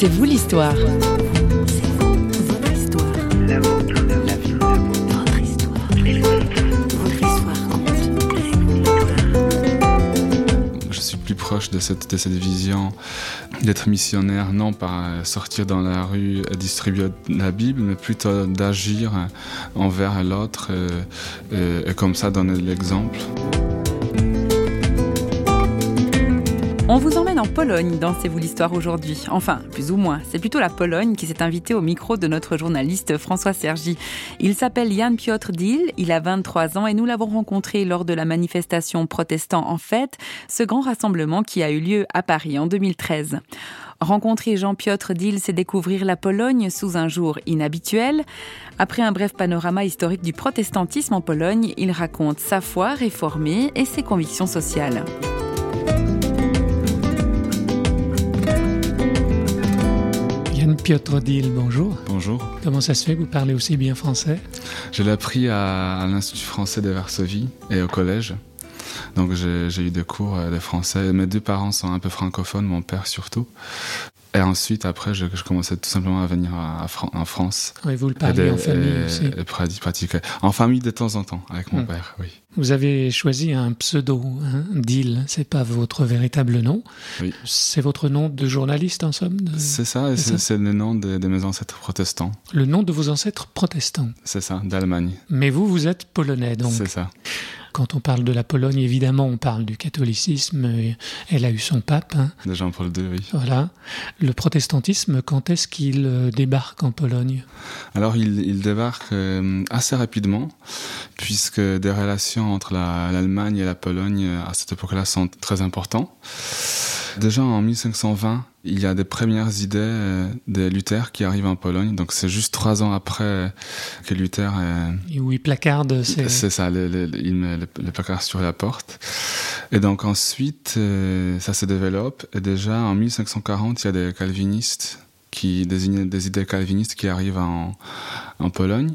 C'est vous l'histoire. Je suis plus proche de cette, de cette vision d'être missionnaire, non par sortir dans la rue et distribuer la Bible, mais plutôt d'agir envers l'autre et, et comme ça donner l'exemple. On vous emmène en Pologne dans C'est vous l'histoire aujourd'hui. Enfin, plus ou moins. C'est plutôt la Pologne qui s'est invitée au micro de notre journaliste François Sergi. Il s'appelle Jan Piotr Dil, il a 23 ans et nous l'avons rencontré lors de la manifestation protestant en fête, ce grand rassemblement qui a eu lieu à Paris en 2013. Rencontrer Jean-Piotr Dil, c'est découvrir la Pologne sous un jour inhabituel. Après un bref panorama historique du protestantisme en Pologne, il raconte sa foi réformée et ses convictions sociales. Piotr Dil, bonjour. Bonjour. Comment ça se fait que vous parlez aussi bien français? Je l'ai appris à, à l'Institut français de Varsovie et au collège. Donc j'ai eu des cours de français. Mes deux parents sont un peu francophones, mon père surtout. Et ensuite, après, je, je, commençais tout simplement à venir à, à en France. Et vous le parlez en famille et, aussi et pratiquer. En famille de temps en temps, avec mon Hmm. père, oui. Vous avez choisi un pseudo, hein, Dil, c'est pas votre véritable nom. Oui. C'est votre nom de journaliste en somme de- C'est ça, et c'est c'est ça c'est le nom de, de mes ancêtres protestants. Le nom de vos ancêtres protestants. C'est ça, d'Allemagne. Mais vous, vous êtes polonais, donc. C'est ça. Quand on parle de la Pologne, évidemment, on parle du catholicisme. Elle a eu son pape, hein, De Jean-Paul II, oui. voilà. Le protestantisme, quand est-ce qu'il euh, débarque en Pologne? Alors, il, il débarque euh, assez rapidement, puisque des relations entre la- l'Allemagne et la Pologne euh, à cette époque-là sont très importantes. Déjà en 1520, il y a des premières idées euh, de Luther qui arrivent en Pologne. Donc, c'est juste trois ans après que Luther euh, Et où il placarde c'est C'est ça, le, le- le- il met le, le placard sur la porte. Et donc ensuite, euh, ça se développe. Et déjà en 1540, il y a des calvinistes qui désignent des idées calvinistes qui arrivent en, en Pologne,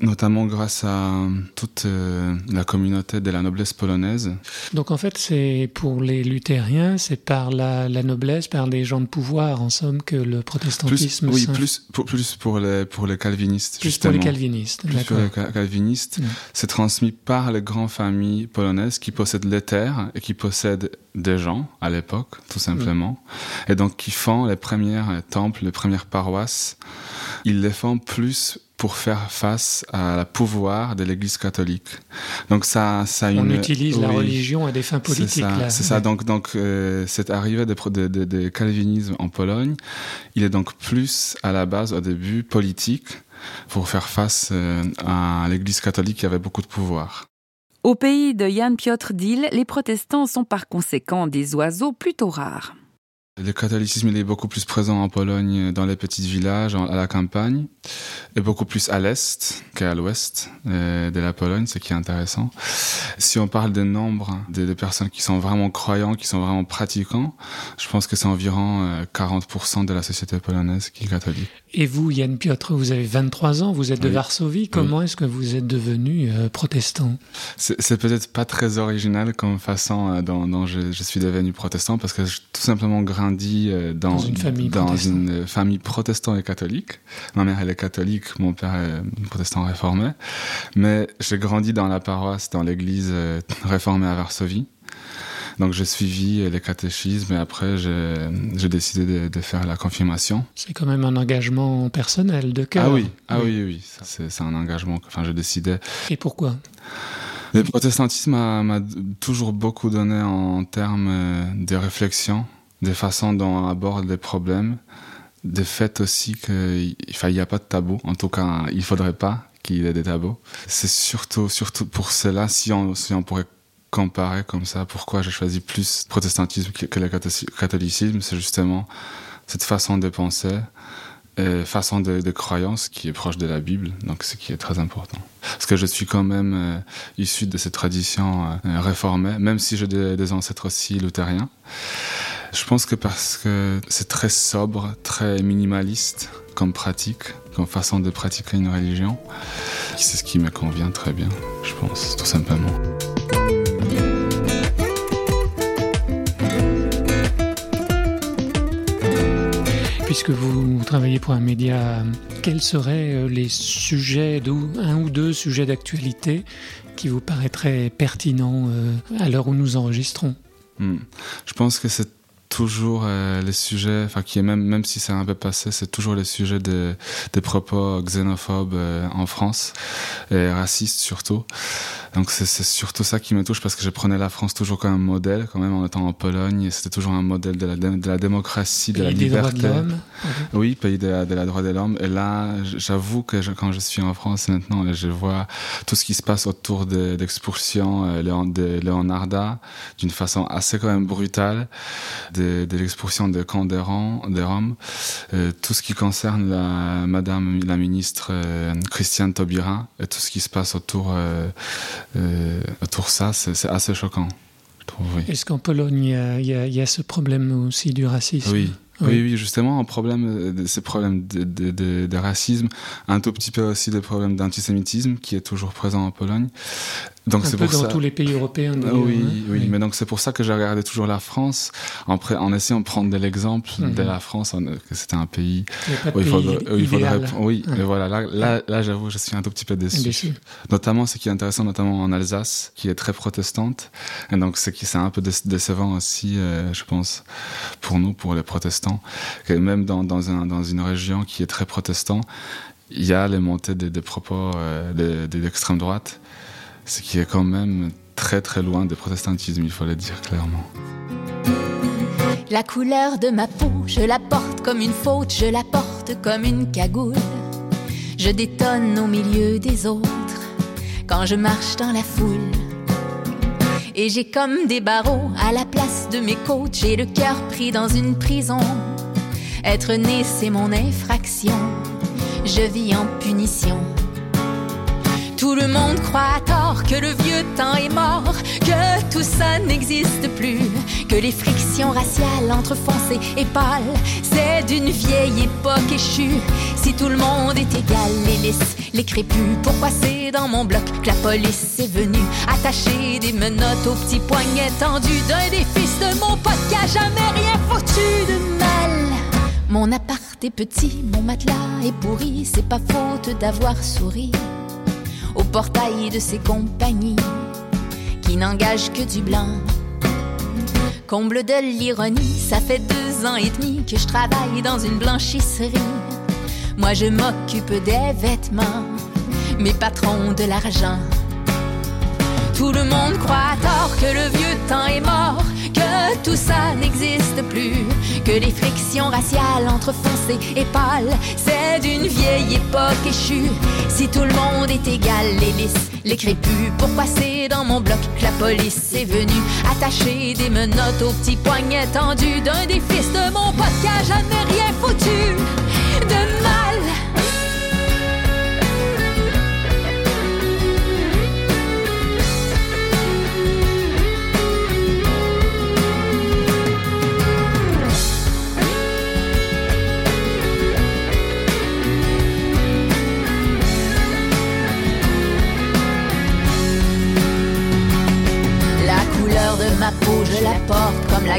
notamment grâce à toute euh, la communauté de la noblesse polonaise. Donc en fait, c'est pour les luthériens, c'est par la, la noblesse, par des gens de pouvoir, en somme, que le Plus, protestantisme. oui, s'in- plus pour, plus pour les pour les calvinistes. plus pour les calvinistes. Plus pour les cal- calvinistes, Mm. c'est transmis par les grandes familles polonaises qui possèdent les terres et qui possèdent des gens à l'époque, tout simplement. Et donc qui font les premières temples, les premières paroisses. Ils les font plus pour faire face à la pouvoir de l'Église catholique. Donc ça, ça a On une, utilise la religion à des fins C'est politiques. ça, là. c'est ça. Donc, donc euh, cette arrivée de, de, de, de calvinisme en Pologne, il est donc plus à la base, au début, politique, pour faire face euh, à l'Église catholique qui avait beaucoup de pouvoir. Au pays de Jan Piotr Dil, les protestants sont par conséquent des oiseaux plutôt rares. Le catholicisme il est beaucoup plus présent en Pologne, dans les petits villages, à la campagne, et beaucoup plus à l'est qu'à l'ouest euh, de la Pologne, ce qui est intéressant. Si on parle des nombres de, de personnes qui sont vraiment croyants, qui sont vraiment pratiquants, je pense que c'est environ euh, 40% de la société polonaise qui est catholique. Et vous, Yann Piotr, vous avez 23 ans, vous êtes de Oui. Varsovie. Comment est-ce que vous êtes devenu euh, protestant? C'est peut-être pas très original comme façon euh, dont, dont je, je suis devenu protestant parce que j'ai tout simplement grandi euh, dans, Dans une famille dans une euh, famille protestante et catholique. Ma mère elle est catholique, mon père est protestant réformé, mais j'ai grandi dans la paroisse, dans l'église euh, réformée à Varsovie. Donc j'ai suivi euh, les catéchismes et après j'ai décidé de, de faire la confirmation. C'est quand même un engagement personnel de cœur. Ah oui, ah oui, oui, c'est un engagement. Enfin, j'ai décidé Et pourquoi? Le protestantisme m'a toujours beaucoup donné en termes euh, de réflexion, des façons dont on aborde les problèmes, des faits aussi qu'il n'y a pas de tabou. En tout cas, il faudrait pas qu'il y ait des tabous. C'est surtout, surtout pour cela, si on, si on pourrait comparer comme ça, pourquoi j'ai choisi plus le protestantisme que, le catho- catholicisme, c'est justement cette façon de penser, et façon de, de croyance qui est proche de la Bible, donc ce qui est très important. Parce que je suis quand même euh, issu de cette tradition euh, réformée, même si j'ai des ancêtres aussi luthériens. Je pense que parce que c'est très sobre, très minimaliste comme pratique, comme façon de pratiquer une religion, c'est ce qui me convient très bien, je pense, tout simplement. puisque vous travaillez pour un média, quels seraient euh, les sujets, un ou deux sujets d'actualité qui vous paraîtraient pertinents euh, à l'heure où nous enregistrons? Hmm. Je pense que c'est toujours euh, les sujets, enfin qui est même même si c'est un peu passé, c'est toujours les sujets des, des propos xénophobes euh, en France et racistes surtout. Donc c'est surtout ça qui me touche parce que je prenais la France toujours comme un modèle, quand même en étant en Pologne, c'était toujours un modèle de la, de la démocratie, de la liberté. Droits de l'homme. Oui, pays de la, de la droit de l'homme. Et là, j'avoue que quand je suis en France maintenant, je vois tout ce qui se passe autour de l'expulsion euh, de Leonarda d'une façon assez quand même brutale de, l'expulsion des camps des, Roms, euh, tout ce qui concerne la, Madame la ministre euh, Christiane Taubira et tout ce qui se passe autour, euh, autour ça, c'est assez choquant. Est-ce qu'en Pologne, il y, a ce problème aussi du racisme? Oui. Oui. oui, justement, un problème, ces problèmes de, de, de, racisme, un tout petit peu aussi des problèmes d'antisémitisme qui est toujours présent en Pologne. Donc c'est pour dans tous les pays européens. Ah oui, hein. oui, mais donc c'est pour ça que j'ai regardé toujours la France en, en essayant de prendre l'exemple mhm. de la France, que c'était un pays où il faudrait, il faudrait oui, mais voilà, là, là, là j'avoue, je suis un tout petit peu déçu. Notamment, ce qui est intéressant, notamment en Alsace, qui est très protestante, et donc c'est qui c'est un peu décevant aussi, euh, je pense, pour nous, pour les protestants, que même dans dans, un, dans une région qui est très protestant, il y a les montées des, des propos euh, de, de l'extrême droite ce qui est quand même très très loin du protestantisme, il le dire clairement. La couleur de ma peau, je la porte comme une faute, je la porte comme une cagoule. Je détonne au milieu des autres quand je marche dans la foule. Et j'ai comme des barreaux à la place de mes côtes, j'ai le cœur pris dans une prison. Être né, c'est mon infraction. Je vis en punition. Tout le monde croit à tort que le vieux temps est mort, que tout ça n'existe plus, que les frictions raciales entre foncé et pâle, c'est d'une vieille époque échue. Si tout le monde est égal, les lisses, les crépus, pourquoi c'est dans mon bloc que la police est venue attacher des menottes aux petits poignets tendus d'un des fils de mon pote qui a jamais rien foutu de mal. Mon appart est petit, mon matelas est pourri, c'est pas faute d'avoir souri au portail de ses compagnies qui n'engagent que du blanc. Comble de l'ironie, ça fait deux ans et demi que je travaille dans une blanchisserie. Moi je m'occupe des vêtements, mes patrons de l'argent. Tout le monde croit à tort que le vieux temps est mort, tout ça n'existe plus, que les frictions raciales entre foncé et pâle, c'est d'une vieille époque échue. Si tout le monde est égal, les lisses, les crépus, pourquoi c'est dans mon bloc que la police est venue attacher des menottes aux petits poignets tendus d'un des fils de mon pote qui a jamais rien foutu de mal?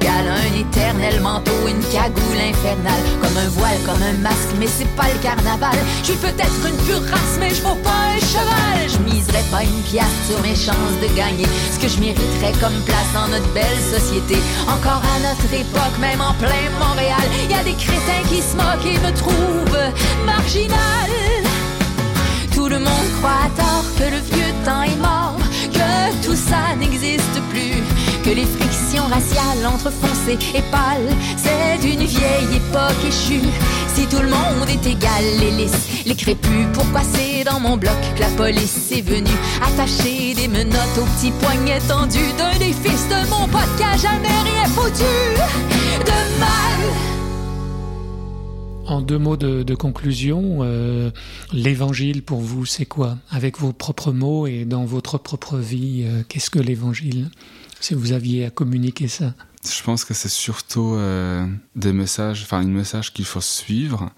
Un éternel manteau, une cagoule infernale, comme un voile, comme un masque, mais c'est pas le carnaval. Je suis peut-être une pure race, mais je vaux pas un cheval. Je miserais pas une pièce sur mes chances de gagner ce que je mériterais comme place dans notre belle société. Encore à notre époque, même en plein Montréal, y a des crétins qui se moquent et me trouvent marginal. Tout le monde croit à tort que le vieux temps est mort, que tout ça n'existe plus que les frictions raciales entre foncé et pâle, c'est d'une vieille époque échue. Si tout le monde est égal, les lisses, les crépus, pourquoi c'est dans mon bloc que la police est venue attacher des menottes aux petits poignets tendus d'un des fils de mon pote qui jamais rien foutu de mal. En deux mots de, conclusion, euh, l'évangile pour vous, c'est quoi? Avec vos propres mots et dans votre propre vie, euh, qu'est-ce que l'évangile? Si vous aviez à communiquer ça je pense que c'est surtout euh, des messages, enfin, un message qu'il faut suivre,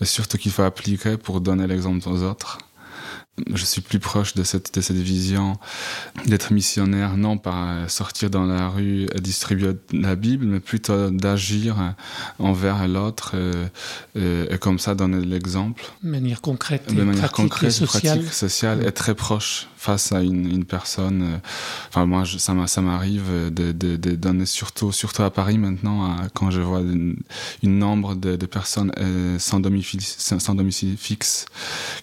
et surtout qu'il faut appliquer pour donner l'exemple aux autres. Je suis plus proche de cette, de cette vision d'être missionnaire, non par sortir dans la rue et distribuer la Bible, mais plutôt d'agir envers l'autre et, comme ça donner l'exemple. De manière concrète, de manière concrète, et sociale. pratique sociale et très proche face à une, une personne. Enfin, moi, je, ça m'arrive de, de, de, donner surtout, surtout à Paris maintenant, quand je vois une, une nombre de, de personnes euh, sans domicile, sans domicile fixe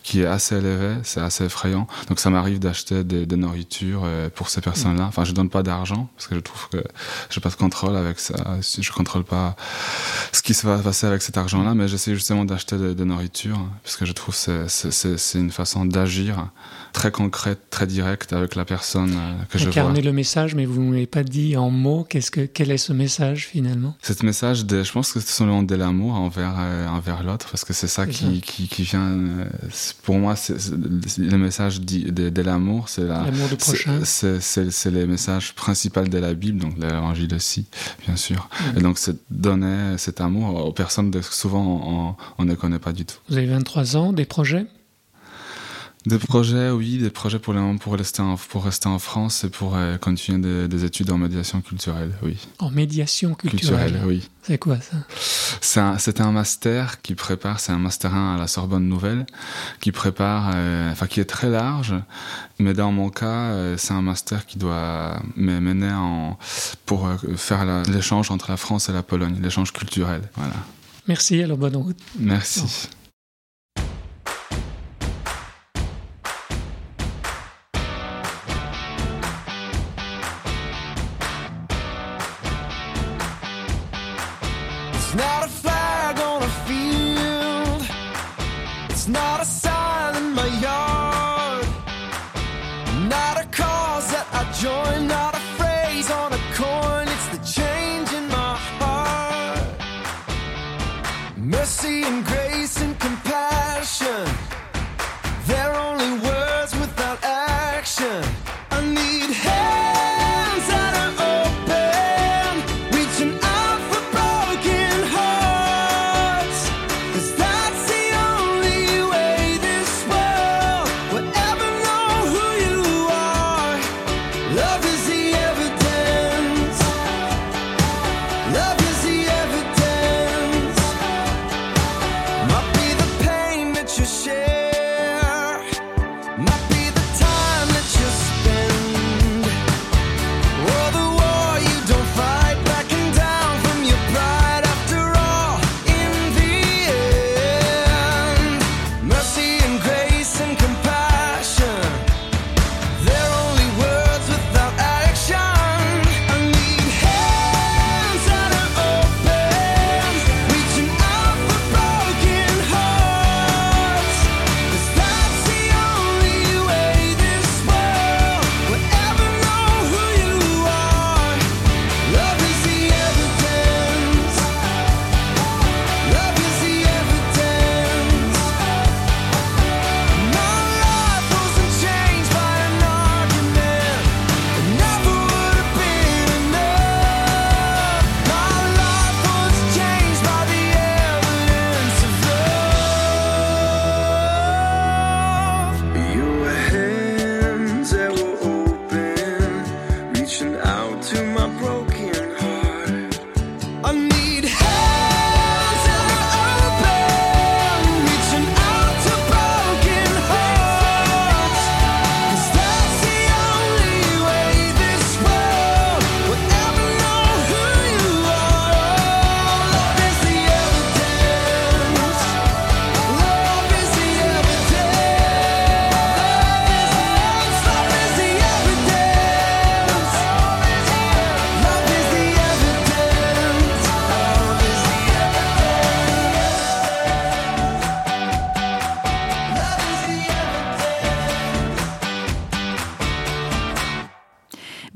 qui est assez élevé c'est assez effrayant. Donc ça m'arrive d'acheter des, des nourritures euh, pour ces personnes-là. Enfin, je donne pas d'argent parce que je trouve que j'ai pas de contrôle avec ça. Je contrôle pas ce qui se va passer avec cet argent-là, mais j'essaie justement d'acheter des, des nourritures parce que je trouve que c'est une façon d'agir très concrète, très directe avec la personne euh, que je vois. Incarner le message, mais vous ne m'avez pas dit en mots qu'est-ce que quel est ce message finalement? Ce message, de, je pense que c'est selon de l'amour envers euh, envers l'autre, parce que c'est ça, qui, qui, qui vient. Pour moi, c'est le message de, de l'amour, c'est l'amour du prochain. C'est le message principal de la Bible, donc l'évangile aussi, bien sûr. Mm. Et donc c'est donner cet amour aux personnes que souvent on, on ne connaît pas du tout. Vous avez 23 ans, des projets? Des projets, oui, des projets pour, les, pour, rester, en, pour rester en France et pour euh, continuer des, des, études en médiation culturelle, oui. En médiation culturelle, culturelle oui. C'est quoi ça? C'est un, un, master qui prépare, c'est un master 1 à la Sorbonne Nouvelle, qui prépare, euh, enfin qui est très large, mais dans mon cas, euh, c'est un master qui doit mener en, pour euh, faire l'échange entre la France et la Pologne, l'échange culturel, voilà. Merci, alors bonne route. Merci. Oh. It's not a being great.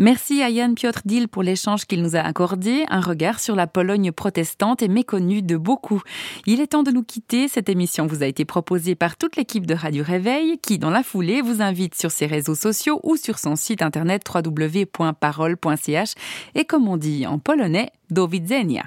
Merci à Yann Piotr Dil pour l'échange qu'il nous a accordé, un regard sur la Pologne protestante et méconnue de beaucoup. Il est temps de nous quitter. Cette émission vous a été proposée par toute l'équipe de Radio Réveil qui, dans la foulée, vous invite sur ses réseaux sociaux ou sur son site internet www.parole.ch et comme on dit en polonais, do widzenia.